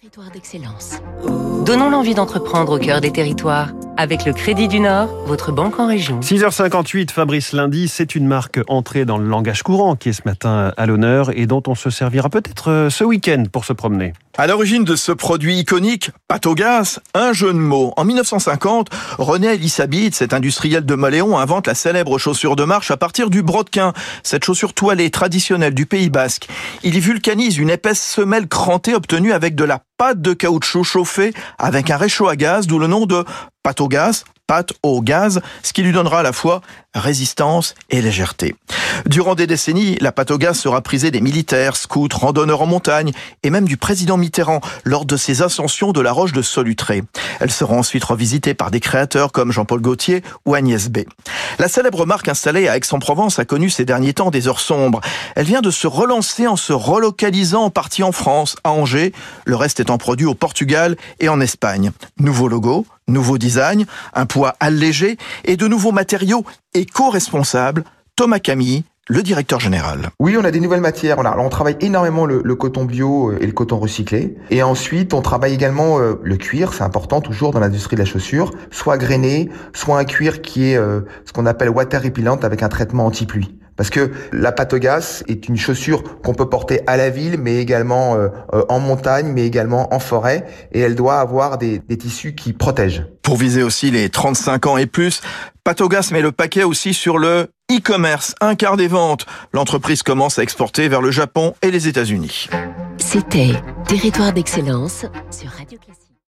Territoire d'excellence. Donnons l'envie d'entreprendre au cœur des territoires. Avec le Crédit du Nord, votre banque en région. 6h58, Fabrice Lundi, c'est une marque entrée dans le langage courant qui est ce matin à l'honneur et dont on se servira peut-être euh, ce week-end pour se promener. À l'origine de ce produit iconique, pâte au gaz, un jeu de mots. En 1950, René Elisabeth, cet industriel de Maléon, invente la célèbre chaussure de marche à partir du brodequin, cette chaussure toilée traditionnelle du Pays Basque. Il y vulcanise une épaisse semelle crantée obtenue avec de la pâte de caoutchouc chauffée avec un réchaud à gaz, d'où le nom de pâte au gaz, pâte au gaz, ce qui lui donnera à la fois résistance et légèreté. Durant des décennies, la pâte au gaz sera prisée des militaires, scouts, randonneurs en montagne et même du président Mitterrand lors de ses ascensions de la roche de Solutré. Elle sera ensuite revisitée par des créateurs comme Jean-Paul Gaultier ou Agnès B. La célèbre marque installée à Aix-en-Provence a connu ces derniers temps des heures sombres. Elle vient de se relancer en se relocalisant en partie en France, à Angers, le reste étant produit au Portugal et en Espagne. Nouveau logo, nouveau design, un poids allégé et de nouveaux matériaux éco-responsables. Thomas Camille, le directeur général. Oui, on a des nouvelles matières. On, travaille énormément le, coton bio et le coton recyclé. Et ensuite, on travaille également euh, le cuir. C'est important toujours dans l'industrie de la chaussure. Soit grainé, soit un cuir qui est euh, ce qu'on appelle water repellent avec un traitement anti-pluie. Parce que la pâte gaz est une chaussure qu'on peut porter à la ville, mais également euh, en montagne, mais également en forêt, et elle doit avoir des, des tissus qui protègent. Pour viser aussi les 35 ans et plus, Patogas met le paquet aussi sur le e-commerce, un quart des ventes. L'entreprise commence à exporter vers le Japon et les États-Unis. C'était Territoire d'excellence sur Radio